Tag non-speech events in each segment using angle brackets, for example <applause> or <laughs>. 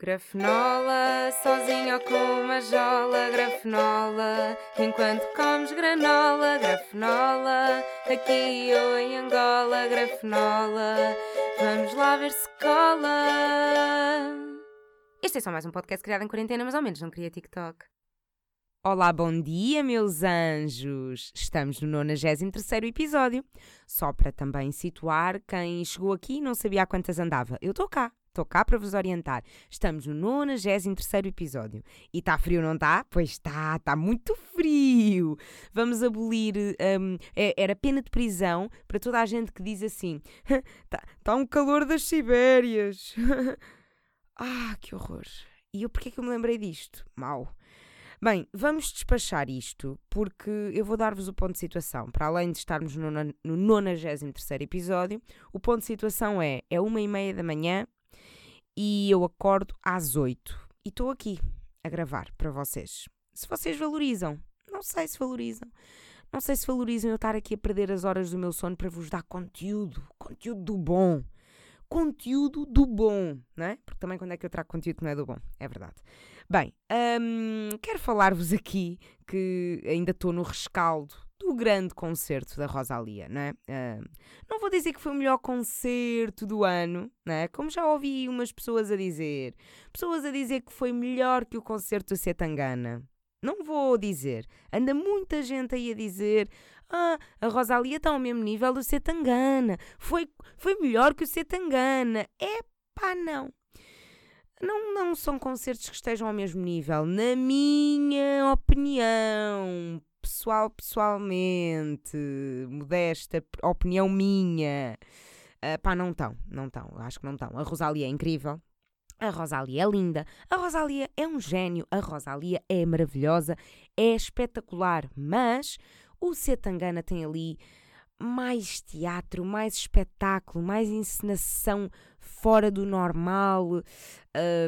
Grafenola, sozinho ou com uma jola, grafenola, enquanto comes granola, grafenola, aqui ou em Angola, grafenola, vamos lá ver se cola. Este é só mais um podcast criado em quarentena, mas ao menos não queria TikTok. Olá, bom dia, meus anjos! Estamos no 93 episódio. Só para também situar quem chegou aqui e não sabia quantas andava. Eu estou cá, estou cá para vos orientar. Estamos no 93 episódio. E está frio, não está? Pois está, está muito frio! Vamos abolir. Um, é, era pena de prisão para toda a gente que diz assim: está <laughs> tá um calor das Sibérias. <laughs> ah, que horror! E eu porquê que eu me lembrei disto? Mal. Bem, vamos despachar isto porque eu vou dar-vos o ponto de situação. Para além de estarmos no, no 93 episódio, o ponto de situação é: é uma e meia da manhã e eu acordo às 8 e estou aqui a gravar para vocês. Se vocês valorizam, não sei se valorizam. Não sei se valorizam eu estar aqui a perder as horas do meu sono para vos dar conteúdo, conteúdo do bom. Conteúdo do bom, não é? Porque também quando é que eu trago conteúdo que não é do bom? É verdade. Bem, hum, quero falar-vos aqui que ainda estou no rescaldo do grande concerto da Rosalia, não é? Hum, não vou dizer que foi o melhor concerto do ano, não é? Como já ouvi umas pessoas a dizer. Pessoas a dizer que foi melhor que o concerto do Setangana. Não vou dizer. Anda muita gente aí a dizer ah, a Rosalia está ao mesmo nível do Setangana. Foi, foi melhor que o Setangana. É pá, não. Não, não são concertos que estejam ao mesmo nível, na minha opinião, pessoal, pessoalmente, modesta opinião minha. Uh, pá, não estão, não estão, acho que não estão. A Rosalia é incrível, a Rosalia é linda, a Rosalia é um gênio, a Rosalia é maravilhosa, é espetacular, mas o Setangana tem ali mais teatro, mais espetáculo, mais encenação fora do normal.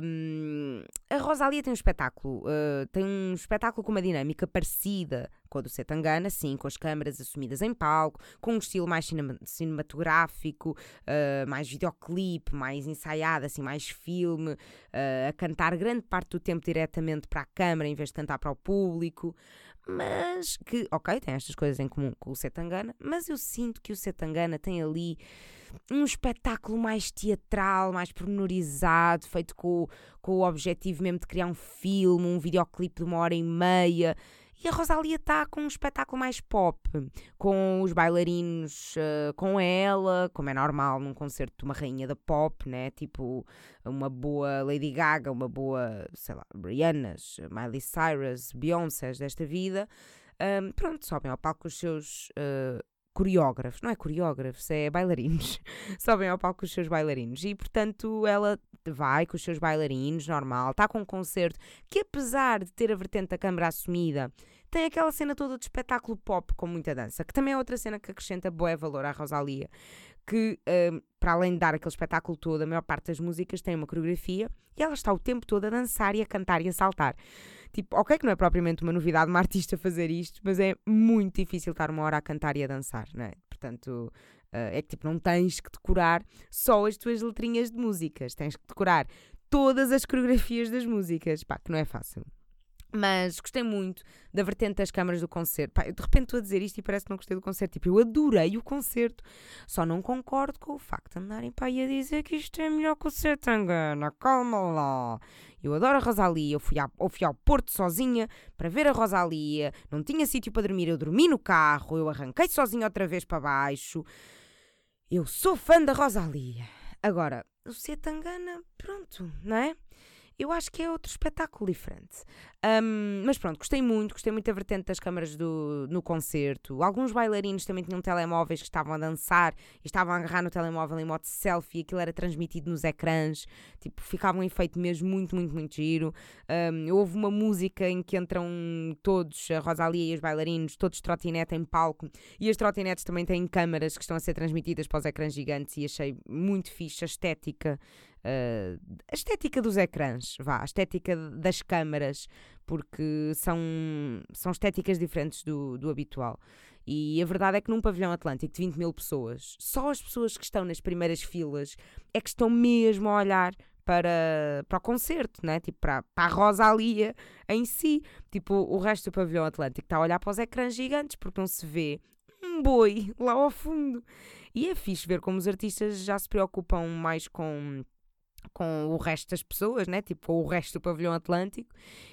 Um, a Rosalia tem um espetáculo, uh, tem um espetáculo com uma dinâmica parecida com a do Setangana, sim, com as câmaras assumidas em palco, com um estilo mais cinema, cinematográfico, uh, mais videoclipe, mais ensaiado, assim, mais filme, uh, a cantar grande parte do tempo diretamente para a câmara em vez de cantar para o público mas que, ok, tem estas coisas em comum com o Setangana, mas eu sinto que o Setangana tem ali um espetáculo mais teatral, mais pormenorizado, feito com, com o objetivo mesmo de criar um filme, um videoclipe de uma hora e meia. E a Rosalia está com um espetáculo mais pop, com os bailarinos uh, com ela, como é normal num concerto de uma rainha da pop, né? Tipo uma boa Lady Gaga, uma boa, sei lá, Rihanna's, Miley Cyrus, Beyoncé desta vida. Um, pronto, sobem ao palco os seus uh, coreógrafos, não é coreógrafos, é bailarinos, <laughs> sobem ao palco os seus bailarinos. E portanto ela vai com os seus bailarinos, normal, está com um concerto que apesar de ter a vertente da câmara assumida, tem aquela cena toda de espetáculo pop com muita dança, que também é outra cena que acrescenta boé valor à Rosalia, que um, para além de dar aquele espetáculo todo, a maior parte das músicas tem uma coreografia e ela está o tempo todo a dançar e a cantar e a saltar. Tipo, ok que não é propriamente uma novidade uma artista fazer isto, mas é muito difícil estar uma hora a cantar e a dançar, não é? Portanto, uh, é que tipo, não tens que decorar só as tuas letrinhas de músicas, tens que decorar todas as coreografias das músicas, pá, que não é fácil. Mas gostei muito da vertente das câmaras do concerto. Pá, eu de repente estou a dizer isto e parece que não gostei do concerto. Tipo, eu adorei o concerto. Só não concordo com o facto de andarem para aí a dizer que isto é melhor que o Setangana. Calma lá. Eu adoro a Rosalia. Eu fui, à, eu fui ao Porto sozinha para ver a Rosalia. Não tinha sítio para dormir. Eu dormi no carro. Eu arranquei sozinha outra vez para baixo. Eu sou fã da Rosalia. Agora, o Setangana, pronto, não é? Eu acho que é outro espetáculo diferente. Um, mas pronto, gostei muito, gostei muito da vertente das câmaras do, no concerto. Alguns bailarinos também tinham telemóveis que estavam a dançar e estavam a agarrar no telemóvel em modo selfie aquilo era transmitido nos ecrãs. Tipo, ficava um efeito mesmo muito, muito, muito giro. Um, houve uma música em que entram todos, a Rosalia e os bailarinos, todos trotinete em palco e as trotinetes também têm câmaras que estão a ser transmitidas para os ecrãs gigantes e achei muito fixe a estética uh, a estética dos ecrãs, vá, a estética das câmaras, porque são, são estéticas diferentes do, do habitual. E a verdade é que num pavilhão atlântico de 20 mil pessoas, só as pessoas que estão nas primeiras filas é que estão mesmo a olhar para, para o concerto, né? tipo para, para a Rosalia em si. Tipo, o resto do pavilhão Atlântico está a olhar para os ecrãs gigantes porque não se vê um boi <laughs> lá ao fundo. E é fixe ver como os artistas já se preocupam mais com com o resto das pessoas, né? tipo com o resto do pavilhão atlântico,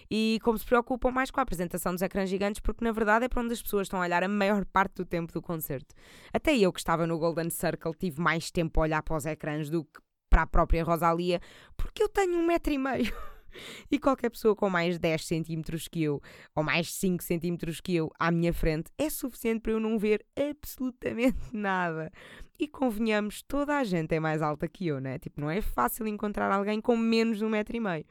e como se preocupam mais com a apresentação dos ecrãs gigantes, porque na verdade é para onde as pessoas estão a olhar a maior parte do tempo do concerto. Até eu que estava no Golden Circle tive mais tempo a olhar para os ecrãs do que para a própria Rosalia, porque eu tenho um metro e meio. <laughs> <laughs> E qualquer pessoa com mais 10 centímetros que eu, ou mais 5 centímetros que eu, à minha frente, é suficiente para eu não ver absolutamente <laughs> nada. E convenhamos, toda a gente é mais alta que eu, né? Tipo, não é fácil encontrar alguém com menos de um metro e meio.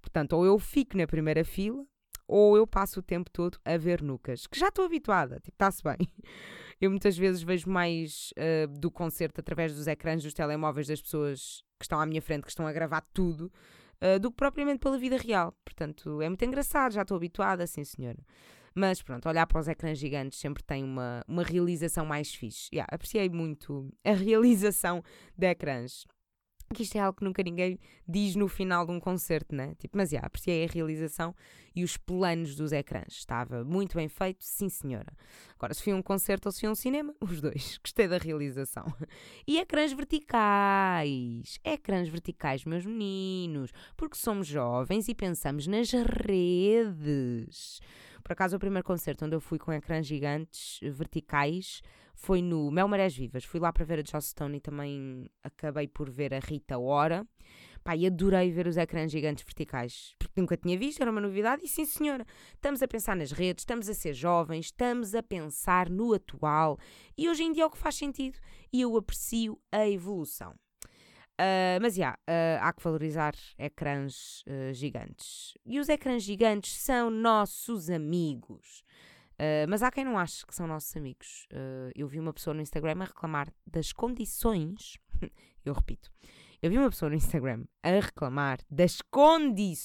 Portanto, ou eu fico na primeira fila, ou eu passo o tempo todo a ver nucas, que já estou habituada, tipo, está-se bem. <laughs> Eu muitas vezes vejo mais uh, do concerto através dos ecrãs dos telemóveis das pessoas que estão à minha frente, que estão a gravar tudo, uh, do que propriamente pela vida real. Portanto, é muito engraçado, já estou habituada, sim senhora. Mas pronto, olhar para os ecrãs gigantes sempre tem uma, uma realização mais fixe. Yeah, apreciei muito a realização de ecrãs que isto é algo que nunca ninguém diz no final de um concerto, né? Tipo, mas já, yeah, apreciei a realização e os planos dos ecrãs. Estava muito bem feito, sim senhora. Agora, se foi um concerto ou se foi um cinema, <laughs> os dois. Gostei da realização. E ecrãs verticais. Ecrãs verticais, meus meninos. Porque somos jovens e pensamos nas redes. Por acaso, o primeiro concerto onde eu fui com ecrãs gigantes verticais foi no Mel Marés Vivas. Fui lá para ver a Joss Stone e também acabei por ver a Rita Ora. Pá, e adorei ver os ecrãs gigantes verticais, porque nunca tinha visto, era uma novidade. E sim, senhora, estamos a pensar nas redes, estamos a ser jovens, estamos a pensar no atual. E hoje em dia é o que faz sentido e eu aprecio a evolução. Uh, mas yeah, uh, há que valorizar ecrãs uh, gigantes. E os ecrãs gigantes são nossos amigos. Uh, mas há quem não ache que são nossos amigos. Uh, eu vi uma pessoa no Instagram a reclamar das condições. <laughs> eu repito. Eu vi uma pessoa no Instagram a reclamar das condições.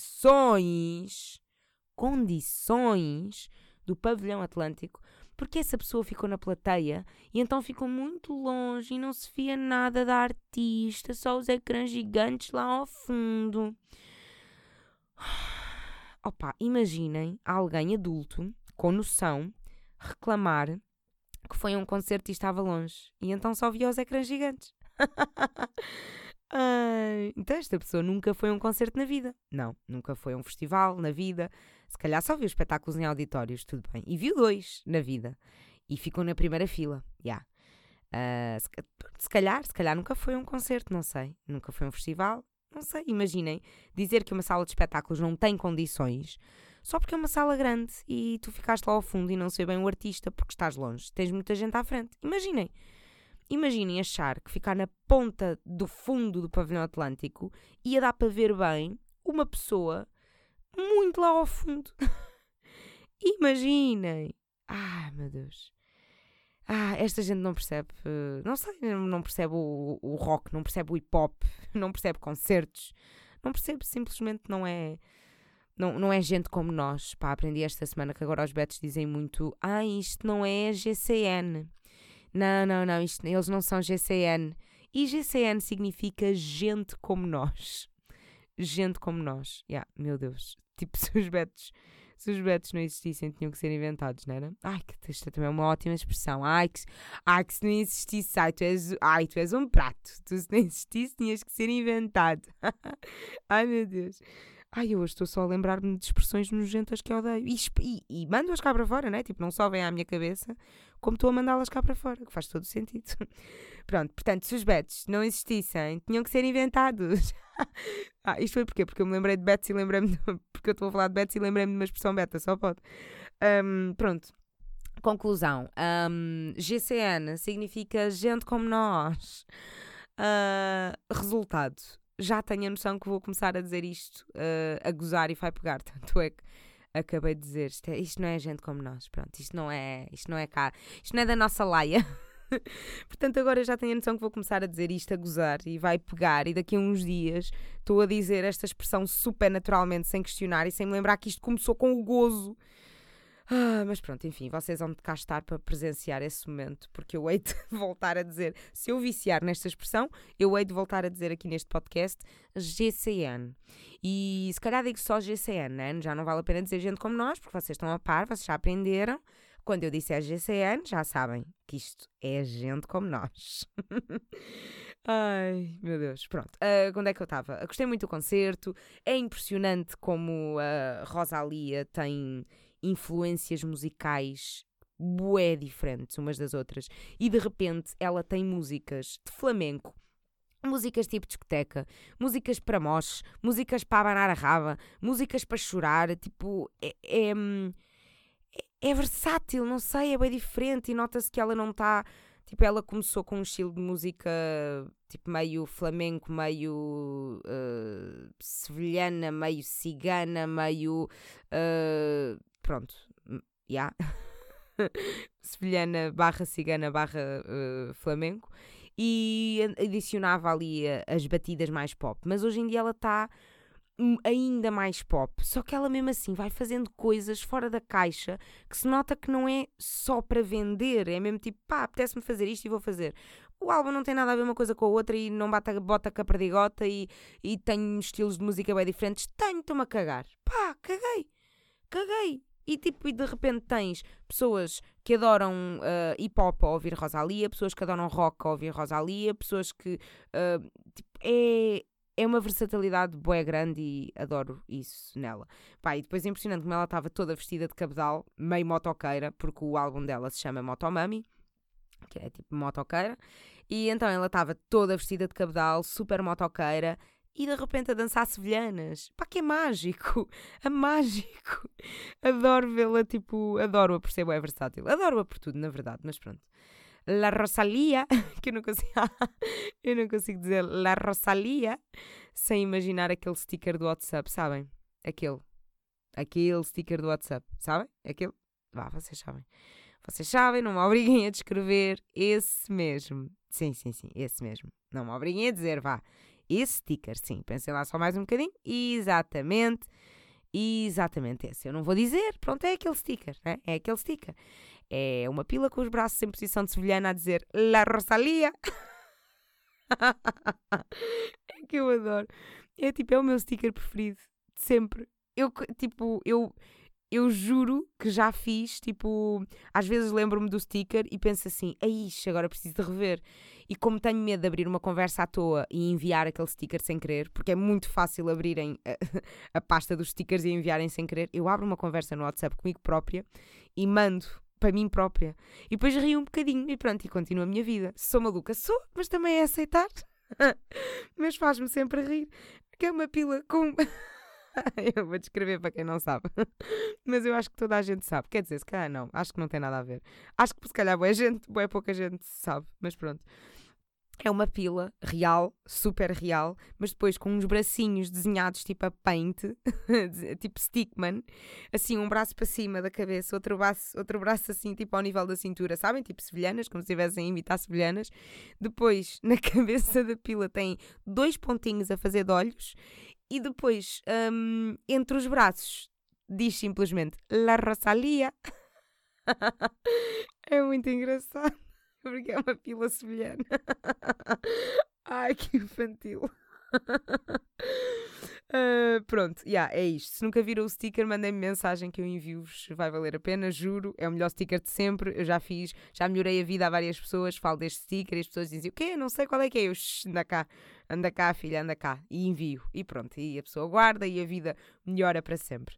Condições do pavilhão Atlântico. Porque essa pessoa ficou na plateia e então ficou muito longe e não se via nada da artista, só os ecrãs gigantes lá ao fundo. <sighs> Opa, imaginem alguém adulto com noção, reclamar que foi um concerto e estava longe. E então só via os ecrãs gigantes. <laughs> Então esta pessoa nunca foi a um concerto na vida. Não, nunca foi a um festival na vida. Se calhar só viu espetáculos em auditórios, tudo bem. E viu dois na vida. E ficou na primeira fila. Yeah. Uh, se, se, calhar, se calhar nunca foi a um concerto, não sei. Nunca foi a um festival, não sei. Imaginem dizer que uma sala de espetáculos não tem condições só porque é uma sala grande e tu ficaste lá ao fundo e não sei bem o artista porque estás longe, tens muita gente à frente. Imaginem. Imaginem achar que ficar na ponta do fundo do pavilhão Atlântico ia dar para ver bem uma pessoa muito lá ao fundo. <laughs> Imaginem. Ai, meu Deus. Ah, esta gente não percebe, não sei, não percebe o, o rock, não percebe o hip hop, <laughs> não percebe concertos, não percebe, simplesmente não é não, não é gente como nós. Pá, aprendi esta semana que agora os betos dizem muito: Ah, isto não é GCN. Não, não, não, isto, eles não são GCN. E GCN significa gente como nós. Gente como nós. Yeah, meu Deus. <laughs> Tipo, se os betos, se os betos não existissem, tinham que ser inventados, não era? Ai, que isto também é uma ótima expressão. Ai, que, ai, que se não existisse, ai, tu és, ai, tu és um prato. Tu se não existisse, tinhas que ser inventado. <laughs> ai, meu Deus. Ai, eu hoje estou só a lembrar-me de expressões nojentas que odeio. E, e, e mando-as cá para fora, né? Tipo, não só vêm à minha cabeça, como estou a mandá-las cá para fora, que faz todo sentido. <laughs> Pronto, portanto, se os bets não existissem, tinham que ser inventados. <laughs> ah, isto foi porquê? Porque eu me lembrei de bets e lembrei-me. <laughs> Porque eu estou a falar de bets e lembrei-me de uma expressão beta, só pode. Um, pronto. Conclusão. Um, GCN significa gente como nós. Uh, resultado já tenho a noção que vou começar a dizer isto, uh, a gozar e vai pegar. <laughs> Tanto é que acabei de dizer, isto, é, isto, não é gente como nós, pronto, isto não é, isto não é cá, isto não é da nossa laia. <laughs> Portanto, agora já tenho a noção que vou começar a dizer isto, a gozar e vai pegar, e daqui a uns dias estou a dizer esta expressão super naturalmente, sem questionar e sem me lembrar que isto começou com o gozo. Ah, mas pronto, enfim, vocês vão de cá estar para presenciar esse momento, porque eu hei de <laughs> voltar a dizer, se eu viciar nesta expressão, eu hei de voltar a dizer aqui neste podcast GCN. E se calhar digo só GCN, né? já não vale a pena dizer gente como nós, porque vocês estão a par, vocês já aprenderam. Quando eu disser GCN, já sabem que isto é gente como nós. <laughs> Ai, meu Deus. Pronto. Uh, quando é que eu estava? Gostei muito do concerto. É impressionante como a Rosalia tem influências musicais bué diferentes umas das outras. E de repente ela tem músicas de flamenco, músicas tipo discoteca, músicas para moches, músicas para abanar a raba, músicas para chorar. Tipo, é, é, é versátil, não sei, é bem diferente e nota-se que ela não está. Tipo, ela começou com um estilo de música tipo meio flamenco, meio uh, sevilhana, meio cigana, meio. Uh, pronto, já. Yeah. <laughs> sevilhana barra cigana barra uh, flamenco e adicionava ali as batidas mais pop. Mas hoje em dia ela está ainda mais pop. Só que ela mesmo assim vai fazendo coisas fora da caixa que se nota que não é só para vender, é mesmo tipo, pá, apetece-me fazer isto e vou fazer. O álbum não tem nada a ver uma coisa com a outra e não bata, bota com a perdigota e, e tem estilos de música bem diferentes. Tenho, estou-me a cagar. Pá, caguei. Caguei. E tipo, e de repente tens pessoas que adoram uh, hip hop a ouvir Rosalia, pessoas que adoram rock a ouvir Rosalia, pessoas que. Uh, tipo, é, é uma versatilidade boa grande e adoro isso nela. Pá, e depois é impressionante como ela estava toda vestida de cabedal, meio motoqueira, porque o álbum dela se chama Motomami, que é tipo motoqueira. E então ela estava toda vestida de cabedal, super motoqueira, e de repente a dançar sevilhanas. Pá, que é mágico! <laughs> É mágico! Adoro vê-la, tipo, adoro-a ser é versátil. Adoro-a por tudo, na verdade, mas pronto. La Rosalia, <laughs> que eu não consigo, <laughs> eu não consigo dizer La Rosalia sem imaginar aquele sticker do WhatsApp, sabem? Aquele. Aquele sticker do WhatsApp, sabem? Aquele. Vá, vocês sabem. Vocês sabem, não me obriguem a descrever esse mesmo. Sim, sim, sim, esse mesmo. Não me obriguem a dizer, vá. Esse sticker, sim. Pensem lá só mais um bocadinho. Exatamente. Exatamente esse. Eu não vou dizer. Pronto, é aquele sticker. Né? É aquele sticker. É uma pila com os braços em posição de sevilhana a dizer La Rosalia. <laughs> é que eu adoro. É tipo, é o meu sticker preferido. Sempre. Eu, tipo, eu eu juro que já fiz, tipo, às vezes lembro-me do sticker e penso assim, aí, agora preciso de rever. E como tenho medo de abrir uma conversa à toa e enviar aquele sticker sem querer, porque é muito fácil abrirem a, <laughs> a pasta dos stickers e enviarem sem querer, eu abro uma conversa no WhatsApp comigo própria e mando para mim própria. E depois rio um bocadinho e pronto, e continuo a minha vida. Sou maluca, sou, mas também é aceitar. <laughs> mas faz-me sempre rir, porque é uma pila com. <laughs> <laughs> eu vou descrever para quem não sabe. <laughs> Mas eu acho que toda a gente sabe. Quer dizer, se calhar não. Acho que não tem nada a ver. Acho que se calhar boa gente, boa pouca gente sabe. Mas pronto. É uma pila real, super real, mas depois com uns bracinhos desenhados tipo a paint, <laughs> tipo stickman, assim, um braço para cima da cabeça, outro braço, outro braço assim, tipo ao nível da cintura, sabem? Tipo sevilhanas, como se estivessem a imitar sevilhanas. Depois, na cabeça da pila tem dois pontinhos a fazer de olhos e depois, um, entre os braços, diz simplesmente La Rosalia. <laughs> é muito engraçado, <laughs> porque é uma pila sevilhana. <laughs> Ai, que infantil. Uh, pronto, yeah, é isto. Se nunca viram o sticker, mandem-me mensagem que eu envio-vos. Vai valer a pena, juro. É o melhor sticker de sempre. Eu já fiz, já melhorei a vida a várias pessoas. Falo deste sticker e as pessoas dizem: O quê? Não sei qual é que é. Eu, anda cá, anda cá, filha, anda cá. E envio. E pronto. E a pessoa guarda e a vida melhora para sempre.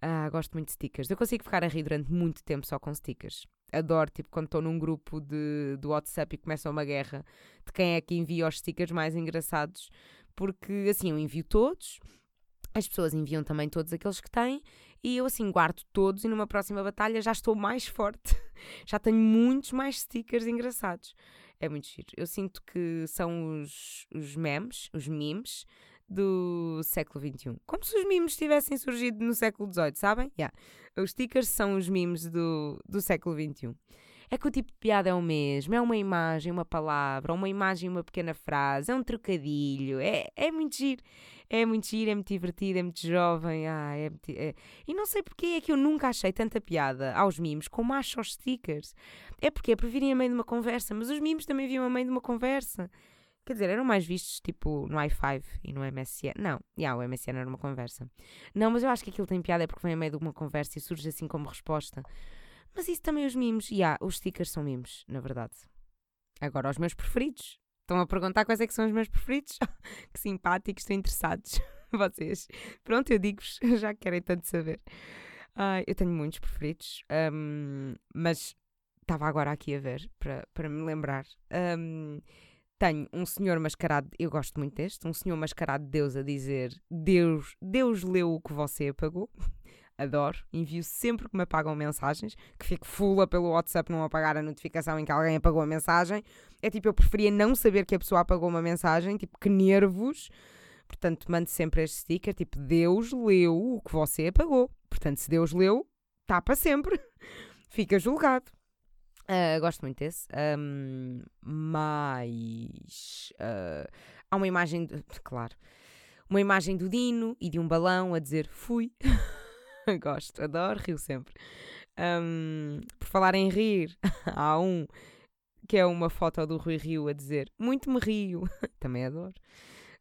Ah, gosto muito de stickers. Eu consigo ficar a rir durante muito tempo só com stickers. Adoro, tipo, quando estou num grupo de, do WhatsApp e começa uma guerra de quem é que envia os stickers mais engraçados porque assim eu envio todos, as pessoas enviam também todos aqueles que têm e eu assim guardo todos e numa próxima batalha já estou mais forte, <laughs> já tenho muitos mais stickers engraçados. É muito giro. Eu sinto que são os, os memes, os memes do século XXI. Como se os memes tivessem surgido no século XVIII, sabem? Yeah. Os stickers são os memes do, do século XXI. É que o tipo de piada é o mesmo, é uma imagem, uma palavra, uma imagem, uma pequena frase, é um trocadilho, é, é muito giro. É muito giro, é muito divertido, é muito jovem. Ah, é, muito, é... E não sei porque é que eu nunca achei tanta piada aos mimos como acho aos stickers. É porque é por virem a meio de uma conversa, mas os mimos também vinham a meio de uma conversa. Quer dizer, eram mais vistos tipo no i5 e no MSN. Não, yeah, o MSN era uma conversa. Não, mas eu acho que aquilo tem piada é porque vem a meio de uma conversa e surge assim como resposta. Mas isso também os mimos. E yeah, os stickers são mimos, na verdade. Agora, os meus preferidos. Estão a perguntar quais é que são os meus preferidos? <laughs> que simpáticos, estão interessados. <laughs> Vocês. Pronto, eu digo-vos, <laughs> já querem tanto saber. Uh, eu tenho muitos preferidos, um, mas estava agora aqui a ver para, para me lembrar. Um, tenho um senhor mascarado, eu gosto muito deste, um senhor mascarado de Deus a dizer: Deus, Deus leu o que você apagou. <laughs> Adoro, envio sempre que me apagam mensagens, que fico fula pelo WhatsApp não apagar a notificação em que alguém apagou a mensagem. É tipo, eu preferia não saber que a pessoa apagou uma mensagem, tipo, que nervos. Portanto, mando sempre este sticker, tipo, Deus leu o que você apagou. Portanto, se Deus leu, está para sempre. <laughs> Fica julgado. Uh, gosto muito desse. Um, mas uh, há uma imagem, de, <laughs> claro, uma imagem do Dino e de um balão a dizer fui. <laughs> gosto, adoro, rio sempre. Um, por falar em rir, <laughs> há um que é uma foto do Rui Rio a dizer muito me rio. Também adoro.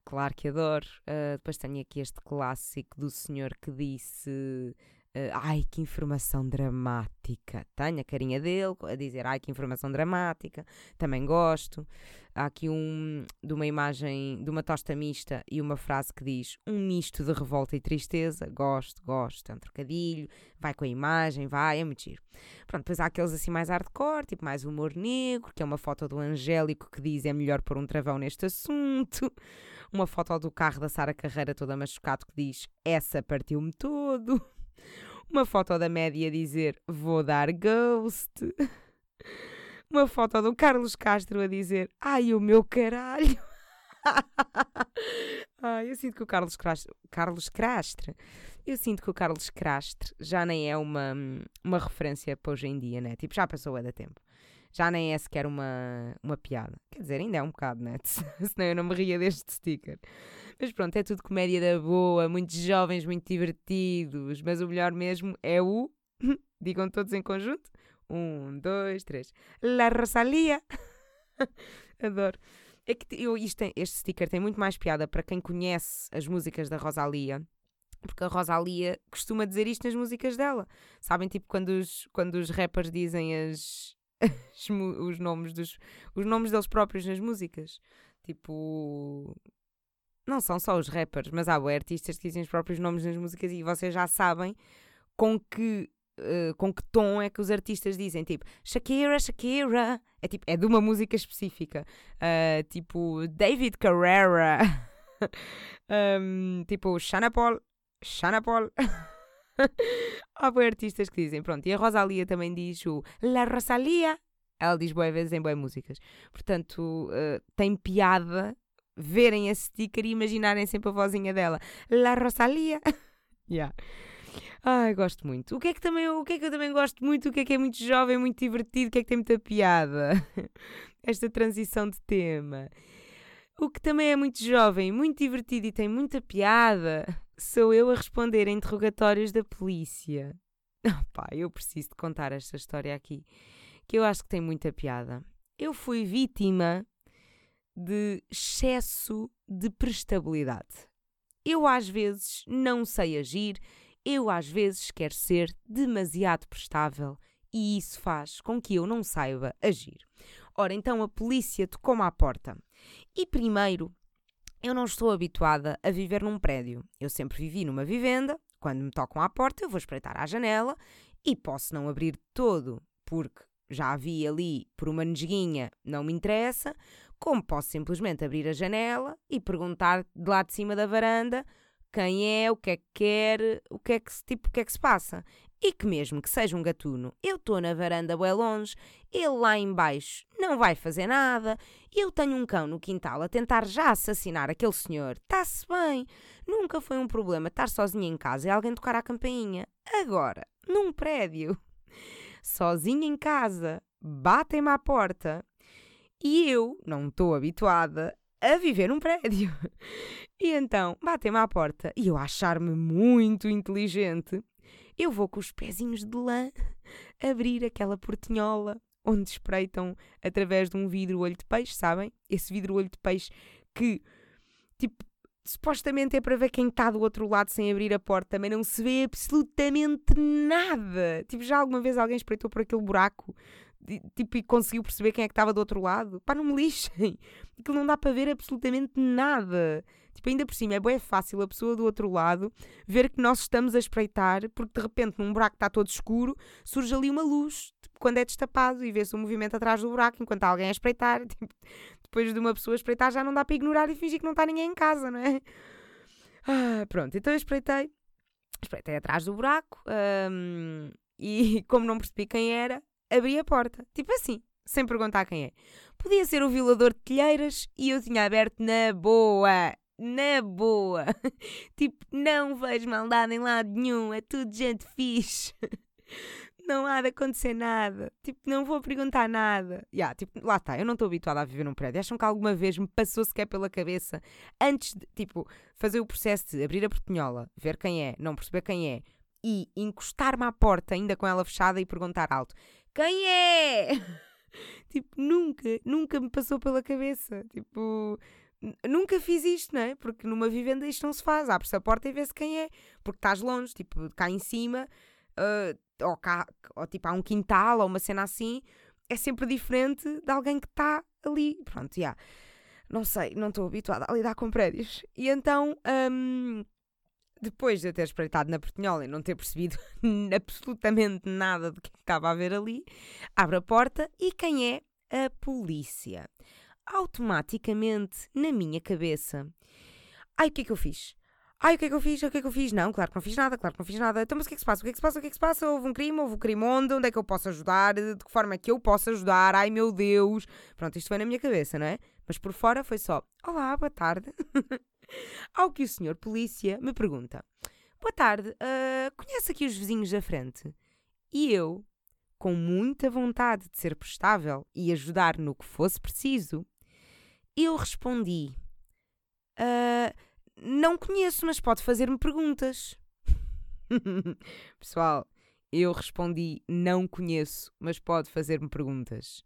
Claro que adoro. Uh, depois tenho aqui este clássico do senhor que disse Uh, ai, que informação dramática. Tenho a carinha dele a dizer, ai, que informação dramática. Também gosto. Há aqui um de uma imagem de uma tosta mista e uma frase que diz um misto de revolta e tristeza. Gosto, gosto. É um trocadilho. Vai com a imagem, vai, é muito giro. Pronto, depois há aqueles assim mais hardcore, tipo mais humor negro, que é uma foto do Angélico que diz é melhor pôr um travão neste assunto. Uma foto do carro da Sara Carreira toda machucado que diz essa partiu-me todo uma foto da média dizer vou dar ghost, <laughs> uma foto do Carlos Castro a dizer ai o meu caralho. <laughs> ai, eu sinto que o Carlos Castro, Carlos Castro, eu sinto que o Carlos Castro já nem é uma, uma referência para hoje em dia, né? Tipo, já passou a da tempo já nem é sequer uma, uma piada. Quer dizer, ainda é um bocado, né? <laughs> Senão eu não me ria deste sticker. Mas pronto, é tudo comédia da boa, muitos jovens, muito divertidos. Mas o melhor mesmo é o. <laughs> Digam todos em conjunto. Um, dois, três. La Rosalia. <laughs> Adoro. É que eu, isto este sticker tem muito mais piada para quem conhece as músicas da Rosalia. Porque a Rosalia costuma dizer isto nas músicas dela. Sabem, tipo, quando os, quando os rappers dizem as, <laughs> os nomes dos os nomes deles próprios nas músicas. Tipo, não são só os rappers, mas há artistas que dizem os próprios nomes nas músicas e vocês já sabem com que uh, com que tom é que os artistas dizem, tipo Shakira, Shakira, é tipo, é de uma música específica, uh, tipo David Carrera, <laughs> um, tipo Shana Paul, Paul. <laughs> <laughs> Há boi artistas que dizem, pronto, e a Rosalia também diz o La Rosalia. Ela diz boas vezes em boas músicas. Portanto, uh, tem piada verem esse sticker e imaginarem sempre a vozinha dela. La Rosalia. <laughs> yeah. Ai, gosto muito. O que é que também o que é que eu também gosto muito, o que é que é muito jovem, muito divertido, o que é que tem muita piada? <laughs> Esta transição de tema. O que também é muito jovem, muito divertido e tem muita piada sou eu a responder a interrogatórios da polícia. Ah, <laughs> pá, eu preciso de contar esta história aqui, que eu acho que tem muita piada. Eu fui vítima de excesso de prestabilidade. Eu às vezes não sei agir, eu às vezes quero ser demasiado prestável e isso faz com que eu não saiba agir. Ora, então a polícia tocou-me à porta e primeiro eu não estou habituada a viver num prédio. Eu sempre vivi numa vivenda. Quando me tocam à porta, eu vou espreitar à janela e posso não abrir todo, porque já vi ali por uma nesguinha, não me interessa. Como posso simplesmente abrir a janela e perguntar de lá de cima da varanda quem é, o que é que quer, o que é que, tipo, o que, é que se passa. E que mesmo que seja um gatuno, eu estou na varanda bem longe, ele lá embaixo não vai fazer nada, eu tenho um cão no quintal a tentar já assassinar aquele senhor, está-se bem. Nunca foi um problema estar sozinha em casa e alguém tocar a campainha. Agora, num prédio, <laughs> sozinha em casa, batem-me à porta e eu não estou habituada a viver num prédio. <laughs> E então batem-me à porta e eu achar-me muito inteligente, eu vou com os pezinhos de lã <laughs> abrir aquela portinhola onde espreitam através de um vidro olho de peixe, sabem? Esse vidro olho de peixe que, tipo, supostamente é para ver quem está do outro lado sem abrir a porta, mas não se vê absolutamente nada. Tipo, já alguma vez alguém espreitou por aquele buraco tipo, e conseguiu perceber quem é que estava do outro lado. Pá, não me lixem. <laughs> Aquilo não dá para ver absolutamente nada. Tipo, ainda por cima, é bem fácil a pessoa do outro lado ver que nós estamos a espreitar, porque de repente num buraco está todo escuro, surge ali uma luz, tipo, quando é destapado, e vê-se um movimento atrás do buraco enquanto há alguém a espreitar. <laughs> Tipo, depois de uma pessoa espreitar, já não dá para ignorar e fingir que não está ninguém em casa, não é? Ah, pronto, então eu espreitei, espreitei atrás do buraco um, e, <laughs> como não percebi quem era, abri a porta. Tipo assim, sem perguntar quem é. Podia ser o violador de telheiras e eu tinha aberto na boa. Na boa. <laughs> tipo, não vejo maldade em lado nenhum, é tudo gente fixe. <laughs> não há de acontecer nada. Tipo, não vou perguntar nada. Yeah, tipo, lá está, eu não estou habituada a viver num prédio. Acham que alguma vez me passou sequer pela cabeça antes de, tipo, fazer o processo de abrir a portinhola, ver quem é, não perceber quem é e encostar-me à porta ainda com ela fechada e perguntar alto: quem é? <laughs> tipo, nunca, nunca me passou pela cabeça. Tipo, nunca fiz isto, não é? Porque numa vivenda isto não se faz. Abre-se a porta e vê-se quem é. Porque estás longe, tipo, cá em cima, uh, ou, cá, ou tipo, há um quintal ou uma cena assim, é sempre diferente de alguém que está ali. Pronto, já. Yeah. Não sei, não estou habituada a lidar com prédios. E então. Um, depois de eu ter espreitado na portinhola e não ter percebido <laughs> absolutamente nada do que estava a ver ali, abre a porta e quem é? A polícia. Automaticamente, na minha cabeça. Ai, o que é que eu fiz? Ai, o que é que eu fiz? O que é que eu fiz? Não, claro que não fiz nada, claro que não fiz nada. Então, mas o que é que se passa? O que é que se passa? O que é que se passa? Houve um crime? Houve um crime onde? Onde é que eu posso ajudar? De que forma é que eu posso ajudar? Ai, meu Deus! Pronto, isto foi na minha cabeça, não é? Mas por fora foi só: Olá, boa tarde. <laughs> Ao que o senhor polícia me pergunta: Boa tarde, uh, conhece aqui os vizinhos da frente? E eu, com muita vontade de ser prestável e ajudar no que fosse preciso, eu respondi: uh, Não conheço, mas pode fazer-me perguntas. <laughs> Pessoal, eu respondi: Não conheço, mas pode fazer-me perguntas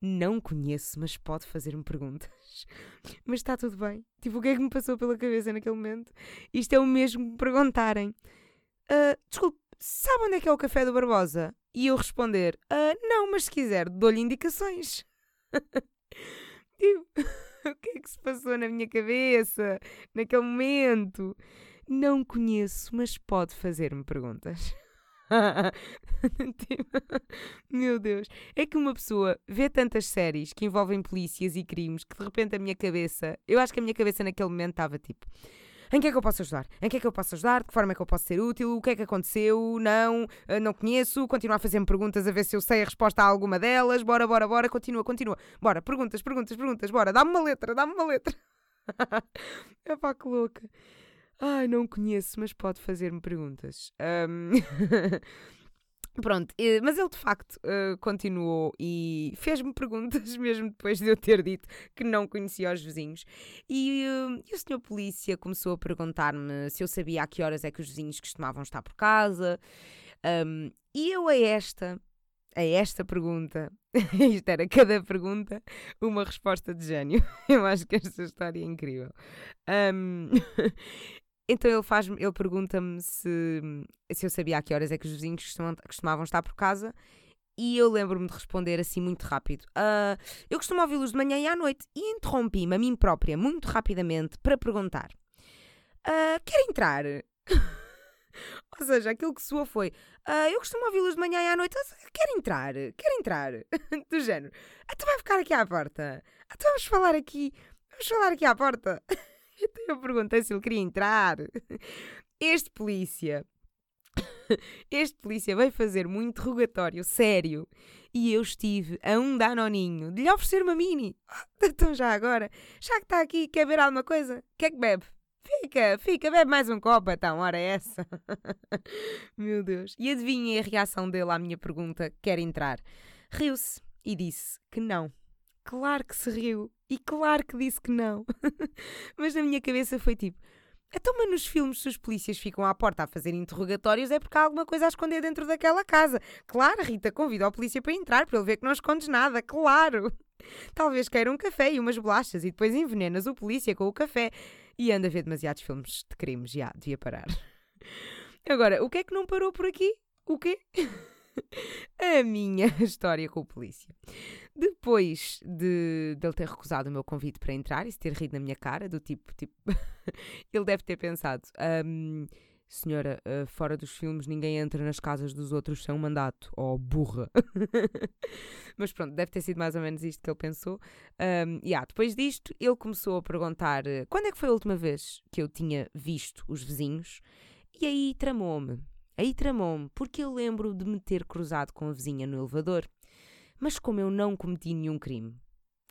não conheço, mas pode fazer-me perguntas. <laughs> Mas está tudo bem. Tipo, o que é que me passou pela cabeça naquele momento? Isto é o mesmo que perguntarem. Uh, desculpe, sabe onde é que é o café do Barbosa? E eu responder, uh, não, mas se quiser, dou-lhe indicações. <laughs> tipo, <laughs> o que é que se passou na minha cabeça naquele momento? Não conheço, mas pode fazer-me perguntas. <laughs> Meu Deus. É que uma pessoa vê tantas séries que envolvem polícias e crimes que de repente a minha cabeça, eu acho que a minha cabeça naquele momento estava tipo. Em que é que eu posso ajudar? Em que é que eu posso ajudar? De que forma é que eu posso ser útil? O que é que aconteceu? Não, eh, não conheço. Continua a fazer-me perguntas a ver se eu sei a resposta a alguma delas. Bora, bora, bora. Continua, continua. Bora, perguntas, perguntas, perguntas. Bora, dá-me uma letra, dá-me uma letra. <laughs> Epá, que louca. Ai, não conheço, mas pode fazer-me perguntas. Um... <laughs> Pronto, mas ele de facto uh, continuou e fez-me <laughs> perguntas mesmo depois de eu ter dito que não conhecia os vizinhos. E, uh, e o senhor polícia começou a perguntar-me se eu sabia a que horas é que os vizinhos costumavam estar por casa. Um, e eu a esta, a esta pergunta, <laughs> isto era cada pergunta, uma resposta de gênio. <laughs> Eu acho que esta história é incrível. Um, Então ele faz ele pergunta-me se, se eu sabia a que horas é que os vizinhos costumavam estar por casa e eu lembro-me de responder assim muito rápido. Uh, eu costumo ouvi-los de manhã e à noite e interrompi-me a mim própria muito rapidamente para perguntar: uh, Quer entrar? <laughs> Ou seja, aquilo que soou foi: uh, Eu costumo ouvi-los de manhã e à noite. Quer entrar? Quer entrar? <laughs> Do género: Tu vai ficar aqui à porta? Tu vamos falar aqui? Vamos falar aqui à porta? <laughs> Então eu perguntei se ele queria entrar. Este polícia, <coughs> este polícia veio fazer-me um interrogatório sério e eu estive a um danoninho de lhe oferecer uma mini. <coughs> Então já agora, já que está aqui, quer ver alguma coisa? Quer que bebe? Fica, fica, bebe mais um copo, então, ora é essa. <laughs> Meu Deus. E adivinhem a reação dele à minha pergunta: quer entrar? Riu-se e disse que não. Claro que se riu e claro que disse que não. <laughs> Mas na minha cabeça foi tipo: então, mas nos filmes, se os polícias ficam à porta a fazer interrogatórios, é porque há alguma coisa a esconder dentro daquela casa. Claro, Rita, convida o polícia para entrar, para ele ver que não escondes nada, claro. <laughs> Talvez queira um café e umas bolachas e depois envenenas o polícia com o café. E anda a ver demasiados filmes de crimes, já, devia parar. <laughs> Agora, o que é que não parou por aqui? O quê? <laughs> a minha <laughs> história com o polícia. Depois de, de ele ter recusado o meu convite para entrar e se ter rido na minha cara, do tipo, tipo <laughs> ele deve ter pensado. Um, Senhora, uh, fora dos filmes ninguém entra nas casas dos outros sem um mandato. Oh, burra. Mas pronto, deve ter sido mais ou menos isto que ele pensou. Um, yeah, depois disto, ele começou a perguntar quando é que foi a última vez que eu tinha visto os vizinhos. E aí tramou-me. Aí tramou-me, porque eu lembro de me ter cruzado com a vizinha no elevador. Mas como eu não cometi nenhum crime,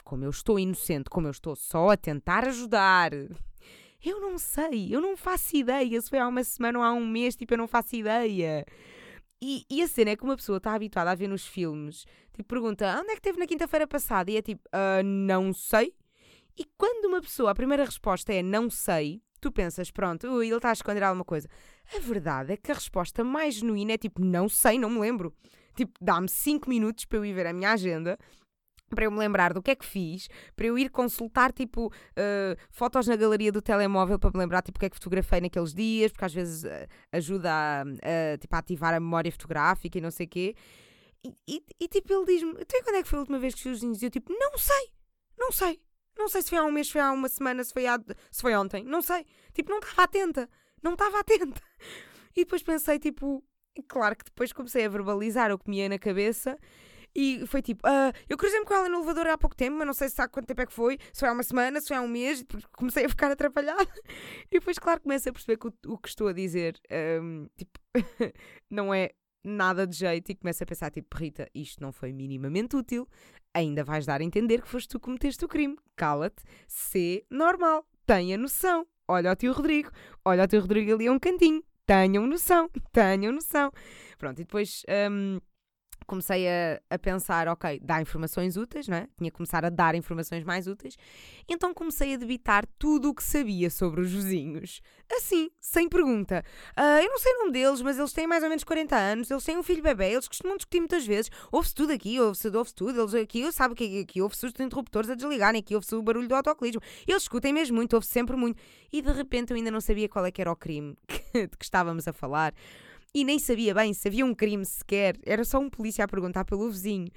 como eu estou inocente, como eu estou só a tentar ajudar, eu não sei, eu não faço ideia se foi há uma semana ou há um mês, tipo, eu não faço ideia. E, e a cena é que uma pessoa está habituada a ver nos filmes, tipo, pergunta onde é que esteve na quinta-feira passada? E é tipo, uh, não sei. E quando uma pessoa, a primeira resposta é não sei, tu pensas, pronto, ele está a esconder alguma coisa. A verdade é que a resposta mais genuína é tipo, não sei, não me lembro. Tipo, dá-me 5 minutos para eu ir ver a minha agenda para eu me lembrar do que é que fiz, para eu ir consultar, tipo, uh, fotos na galeria do telemóvel para me lembrar, tipo, o que é que fotografei naqueles dias, porque às vezes uh, ajuda a, a, tipo, a ativar a memória fotográfica e não sei o quê. E, e, e, tipo, ele diz-me, então quando é que foi a última vez que fiz os vizinhos? E eu, tipo, não sei, não sei. Não sei se foi há um mês, se foi há uma semana, se foi, há, se foi ontem, não sei. Tipo, não estava atenta, não estava atenta. <laughs> E depois pensei, tipo, claro que depois comecei a verbalizar o que me ia na cabeça e foi tipo, uh, eu cruzei-me com ela no elevador há pouco tempo, mas não sei se há quanto tempo é que foi, se foi há uma semana, se foi há um mês, <laughs> comecei a ficar atrapalhada. E depois, claro, começo a perceber que o, o que estou a dizer, um, tipo, <laughs> não é nada de jeito e começo a pensar, tipo, Rita, isto não foi minimamente útil, ainda vais dar a entender que foste tu que cometeste o crime. Cala-te, sê normal, tenha noção. Olha o tio Rodrigo, olha o tio Rodrigo ali a um cantinho, tenham noção, <laughs> tenham noção. Pronto, e depois um, comecei a, a, pensar, ok, dá informações úteis, não é? Tinha que começar a dar informações mais úteis. Então comecei a debitar tudo o que sabia sobre os vizinhos. Assim, sem pergunta. Uh, eu não sei o nome deles, mas eles têm mais ou menos 40 anos, eles têm um filho bebê, eles costumam discutir muitas vezes. Ouve-se tudo aqui, ouve-se ouve tudo, eles aqui, sabe que aqui ouve-se os interruptores a desligarem, aqui ouve-se o barulho do autocolismo. Eles escutem mesmo muito, ouve-se sempre muito. E de repente eu ainda não sabia qual é que era o crime <laughs> que, de que estávamos a falar e nem sabia bem se havia um crime sequer, era só um polícia a perguntar pelo vizinho.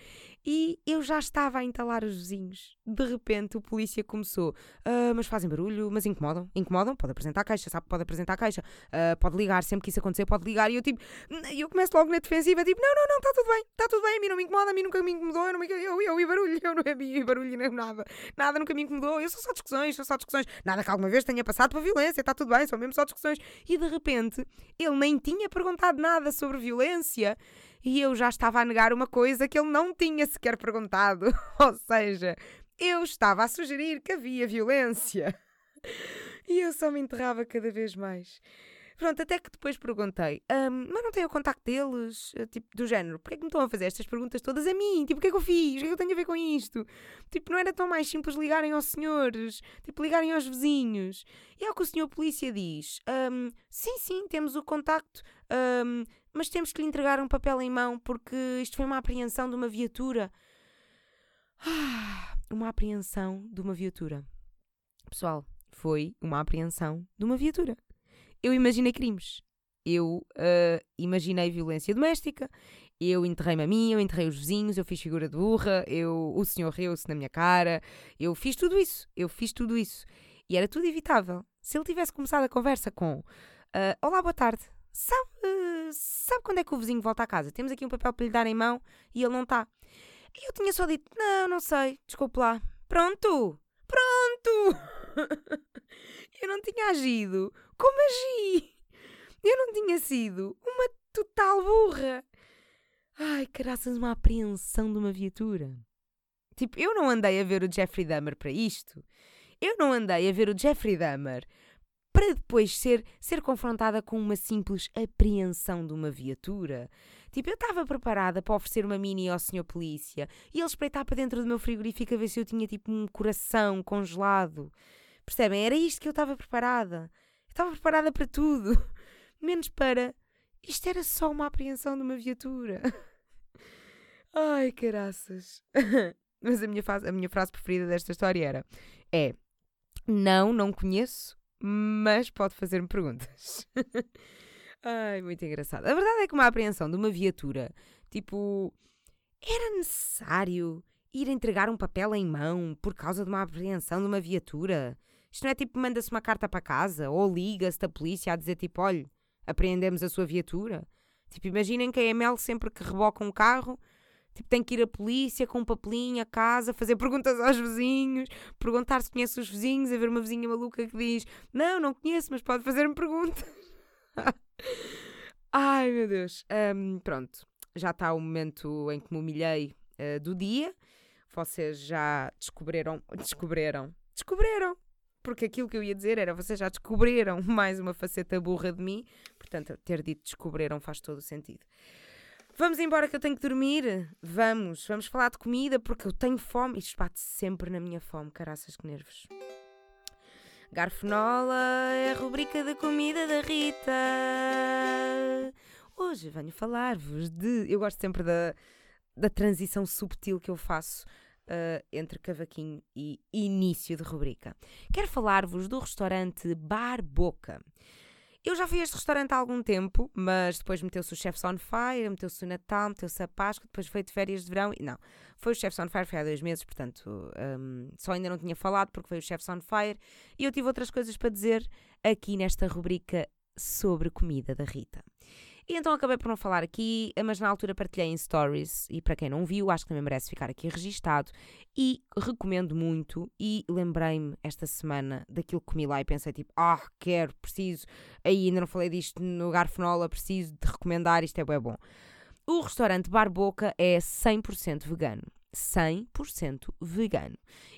E eu já estava a entalar os vizinhos. De repente o polícia começou, uh, mas fazem barulho, mas incomodam, incomodam, pode apresentar a queixa, sabe, pode apresentar queixa, uh, pode ligar, sempre que isso acontecer, pode ligar. E eu tipo, eu começo logo na defensiva, tipo, não, não, não, está tudo bem, está tudo bem, a mim não me incomoda, a mim nunca me incomodou, eu, não me, eu, eu, e barulho, <laughs> eu não é e barulho, nem nada, nada nunca me incomodou, eu sou só discussões, sou só discussões, nada que alguma vez tenha passado para violência, está tudo bem, são mesmo só discussões. E de repente ele nem tinha perguntado nada sobre violência e eu já estava a negar uma coisa que ele não tinha sequer perguntado. <laughs> Ou seja, eu estava a sugerir que havia violência. <laughs> E eu só me enterrava cada vez mais. Pronto, até que depois perguntei, um, mas não tenho o contacto deles? Eh, tipo, do género, porquê é que me estão a fazer estas perguntas todas a mim? Tipo, o que é que eu fiz? O que é que eu tenho a ver com isto? Tipo, não era tão mais simples ligarem aos senhores? Tipo, ligarem aos vizinhos? E é o que o senhor polícia diz. Um, sim, sim, temos o contacto, um, mas temos que lhe entregar um papel em mão porque isto foi uma apreensão de uma viatura. Ah, uma apreensão de uma viatura. Pessoal, foi uma apreensão de uma viatura eu imaginei crimes. Eu uh, imaginei violência doméstica, eu enterrei-me a mim, eu enterrei os vizinhos, eu fiz figura de burra, eu, o senhor riu-se na minha cara, eu fiz tudo isso, eu fiz tudo isso. E era tudo evitável. Se ele tivesse começado a conversa com uh, Olá, boa tarde, sabe, uh, sabe quando é que o vizinho volta a casa? Temos aqui um papel para lhe dar em mão e ele não está. E eu tinha só dito, não, não sei, desculpe lá. Pronto! Pronto! <laughs> eu não tinha agido como agi? Eu não tinha sido uma total burra. Ai, caraças, uma apreensão de uma viatura. Tipo, eu não andei a ver o Jeffrey Dahmer para isto. Eu não andei a ver o Jeffrey Dahmer para depois ser, ser confrontada com uma simples apreensão de uma viatura. Tipo, eu estava preparada para oferecer uma mini ao senhor polícia e ele espreitar para dentro do meu frigorífico a ver se eu tinha tipo um coração congelado. Percebem? Era isto que eu estava preparada. Estava preparada para tudo. <laughs> Menos para. Isto era só uma apreensão de uma viatura. <laughs> Ai, caraças. <laughs> Mas a minha, frase, a minha frase preferida desta história era: É, não, não conheço, mas pode fazer-me perguntas. Ai, muito engraçado. A verdade é que uma apreensão de uma viatura, tipo, era necessário ir entregar um papel em mão por causa de uma apreensão de uma viatura? Isto não é tipo, manda-se uma carta para casa ou liga-se da polícia a dizer tipo, olha, apreendemos a sua viatura? Tipo, imaginem que a EML sempre que reboca um carro, tipo, tem que ir à polícia com um papelinho a casa, fazer perguntas aos vizinhos, perguntar se conhece os vizinhos, haver uma vizinha maluca que diz, não, não conheço, mas pode fazer-me perguntas. <laughs> Ai meu Deus. Um, pronto, já está o momento em que me humilhei uh, do dia. Vocês já descobriram. Descobriram. Descobriram! Porque aquilo que eu ia dizer era: vocês já descobriram <laughs> mais uma faceta burra de mim. Portanto, ter dito descobriram faz todo o sentido. Vamos embora que eu tenho que dormir? Vamos, vamos falar de comida porque eu tenho fome. Isto bate sempre na minha fome, caraças que nervos. Garfonola é a rubrica da comida da Rita. Hoje venho falar-vos de. Eu gosto sempre da, da transição subtil que eu faço uh, entre cavaquinho e início de rubrica. Quero falar-vos do restaurante Bar Boca. Eu já fui a este restaurante há algum tempo, mas depois meteu-se o Chef's on Fire, meteu-se o Natal, meteu-se a Páscoa, depois foi de férias de verão. Não, foi o Chef's on Fire, foi há dois meses, portanto um, só ainda não tinha falado porque foi o Chef's on Fire. E eu tive outras coisas para dizer aqui nesta rubrica sobre comida da Rita. E então acabei por não falar aqui, mas na altura partilhei em stories e para quem não viu, acho que também merece ficar aqui registado e recomendo muito e lembrei-me esta semana daquilo que comi lá e pensei tipo, ah, quero, preciso, aí ainda não falei disto no Garfonola, preciso de recomendar, isto é bem bom. O restaurante Barboca é 100% vegano. 100% vegano.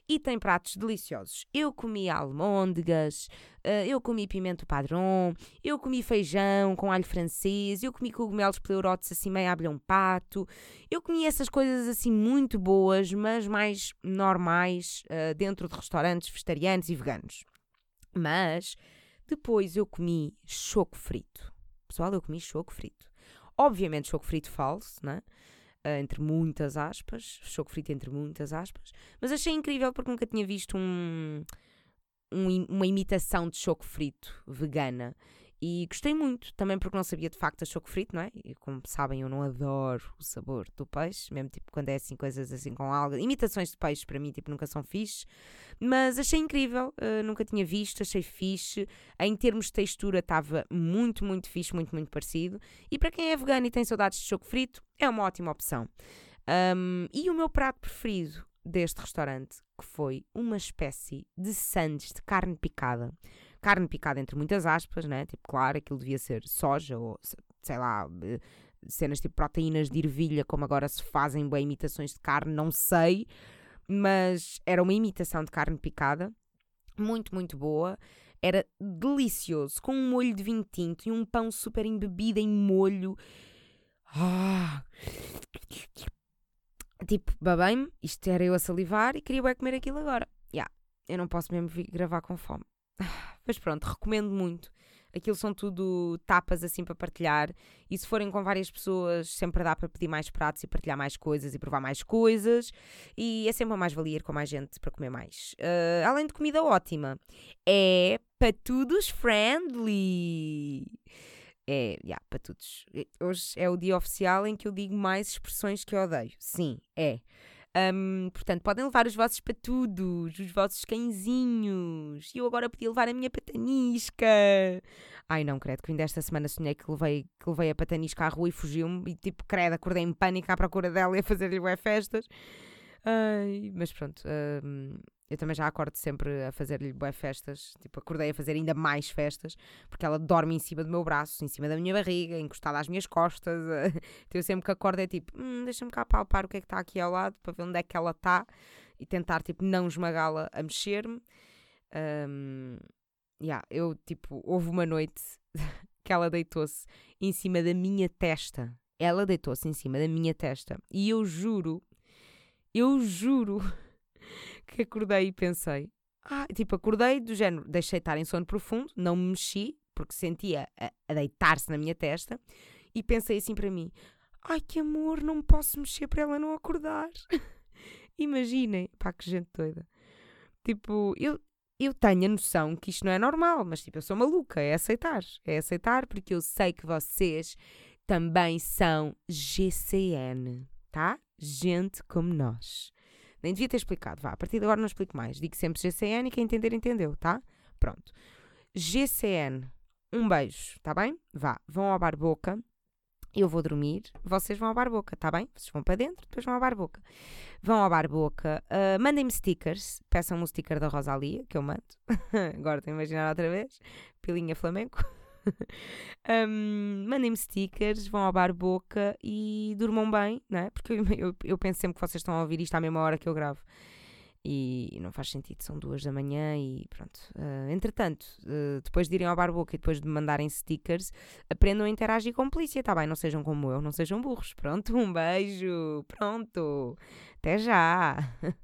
E tem pratos deliciosos. Eu comi almôndegas, uh, eu comi pimento padrão, eu comi feijão com alho francês, eu comi cogumelos pleurotes assim meio abelhão pato. Eu comi essas coisas assim muito boas, mas mais normais uh, dentro de restaurantes vegetarianos e veganos. Mas depois eu comi choco frito. Pessoal, eu comi choco frito. Obviamente choco frito falso, né? Uh, entre muitas aspas, choco frito entre muitas aspas, mas achei incrível porque nunca tinha visto um, um, uma imitação de choco frito vegana e gostei muito, também porque não sabia de facto a choco frito, não é? E como sabem, eu não adoro o sabor do peixe, mesmo tipo quando é assim coisas assim com alga. Imitações de peixe para mim, tipo, nunca são fixe. Mas achei incrível, uh, nunca tinha visto, achei fixe. Em termos de textura, estava muito, muito fixe, muito, muito parecido. E para quem é vegano e tem saudades de choco frito, é uma ótima opção. Um, e o meu prato preferido deste restaurante, que foi uma espécie de sandes de carne picada carne picada entre muitas aspas, né? Tipo, claro, aquilo devia ser soja ou sei lá, eh, cenas tipo proteínas de ervilha, como agora se fazem bem imitações de carne, não sei, mas era uma imitação de carne picada, muito, muito boa. Era delicioso, com um molho de vinho tinto e um pão super embebido em molho. Ah. Tipo, babei-me, isto era eu a salivar e queria bem comer aquilo agora. Yeah, eu não posso mesmo gravar com fome. Mas pronto, recomendo muito. Aquilo são tudo tapas assim para partilhar. E se forem com várias pessoas, sempre dá para pedir mais pratos e partilhar mais coisas e provar mais coisas. E é sempre uma mais-valia com mais gente para comer mais. Uh, além de comida ótima, é patudos friendly. É, yeah, patudos. Hoje é o dia oficial em que eu digo mais expressões que eu odeio. Sim, é. Um, portanto, podem levar os vossos patudos, os vossos cãezinhos. E eu agora podia levar a minha patanisca. Ai não, credo, que ainda esta semana sonhei que levei, que levei a patanisca à rua e fugiu-me. E tipo, credo, acordei em pânico à procura dela e a fazer-lhe festas. Ai, mas pronto, um, eu também já acordo sempre a fazer-lhe boé festas. Tipo, acordei a fazer ainda mais festas, porque ela dorme em cima do meu braço, em cima da minha barriga, encostada às minhas costas. <laughs> então eu sempre que acordo é tipo, hum, deixa-me cá palpar o que é que está aqui ao lado, para ver onde é que ela está e tentar, tipo, não esmagá-la a mexer-me. Um, yeah, eu, tipo, houve uma noite <laughs> que ela deitou-se em cima da minha testa. Ela deitou-se em cima da minha testa. E eu juro, eu juro <laughs> que acordei e pensei. Ah, tipo, acordei do género, deixei estar em sono profundo, não me mexi, porque sentia a, a deitar-se na minha testa, e pensei assim para mim: ai que amor, não posso mexer para ela não acordar. <laughs> Imaginem, pá, que gente doida. Tipo, eu, eu tenho a noção que isto não é normal, mas tipo, eu sou maluca, é aceitar. É aceitar porque eu sei que vocês também são GCN, tá? Gente como nós. Nem devia ter explicado, vá, a partir de agora não explico mais. Digo sempre GCN e quem entender, entendeu, tá? Pronto. GCN, um beijo, tá bem? Vá, vão ao bar boca eu vou dormir, vocês vão ao bar boca, tá bem? Vocês vão para dentro, depois vão ao bar boca. Vão ao bar boca, uh, mandem-me stickers, peçam-me o sticker da Rosalia, que eu mando. <laughs> Agora estou a imaginar outra vez, pilinha flamenco. <laughs> <laughs> um, mandem-me stickers, vão ao bar boca e durmam bem, não é? Porque eu, <laughs> eu, eu penso sempre que vocês estão a ouvir isto à mesma hora que eu gravo e não faz sentido, são duas da manhã e pronto. Uh, entretanto, uh, depois de irem ao barboca e depois de mandarem stickers, aprendam a interagir com a polícia, tá bem? Não sejam como eu, não sejam burros. Pronto, um beijo, pronto, até já. <laughs>